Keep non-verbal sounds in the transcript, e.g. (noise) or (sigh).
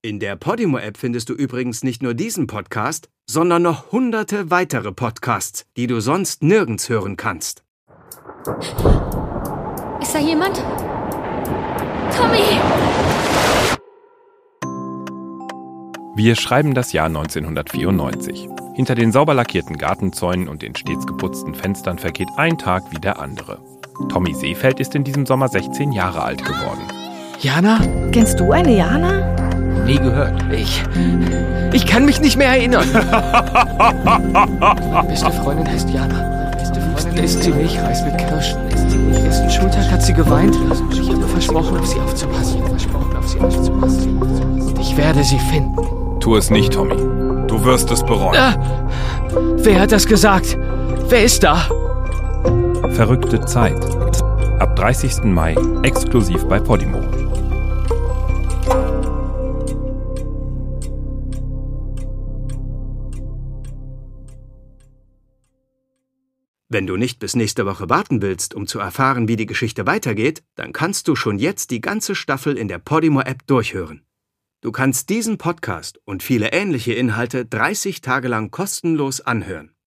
In der Podimo-App findest du übrigens nicht nur diesen Podcast, sondern noch hunderte weitere Podcasts, die du sonst nirgends hören kannst. Ist da jemand? Tommy! Wir schreiben das Jahr 1994. Hinter den sauber lackierten Gartenzäunen und den stets geputzten Fenstern vergeht ein Tag wie der andere. Tommy Seefeld ist in diesem Sommer 16 Jahre alt geworden. Jana? Kennst du eine Jana? Nie gehört. Ich. Ich kann mich nicht mehr erinnern. (laughs) Beste Freundin heißt Jana. Beste Freundin ist sie Milchreis mit Kirschen. Letzten Schultag hat sie geweint. Ich habe versprochen, auf sie aufzupassen. Versprochen, auf sie aufzupassen. Und ich werde sie finden. Tu es nicht, Tommy. Du wirst es bereuen. Ah, wer hat das gesagt? Wer ist da? Verrückte Zeit. Ab 30. Mai exklusiv bei Podimo. Wenn du nicht bis nächste Woche warten willst, um zu erfahren, wie die Geschichte weitergeht, dann kannst du schon jetzt die ganze Staffel in der Podimo-App durchhören. Du kannst diesen Podcast und viele ähnliche Inhalte 30 Tage lang kostenlos anhören.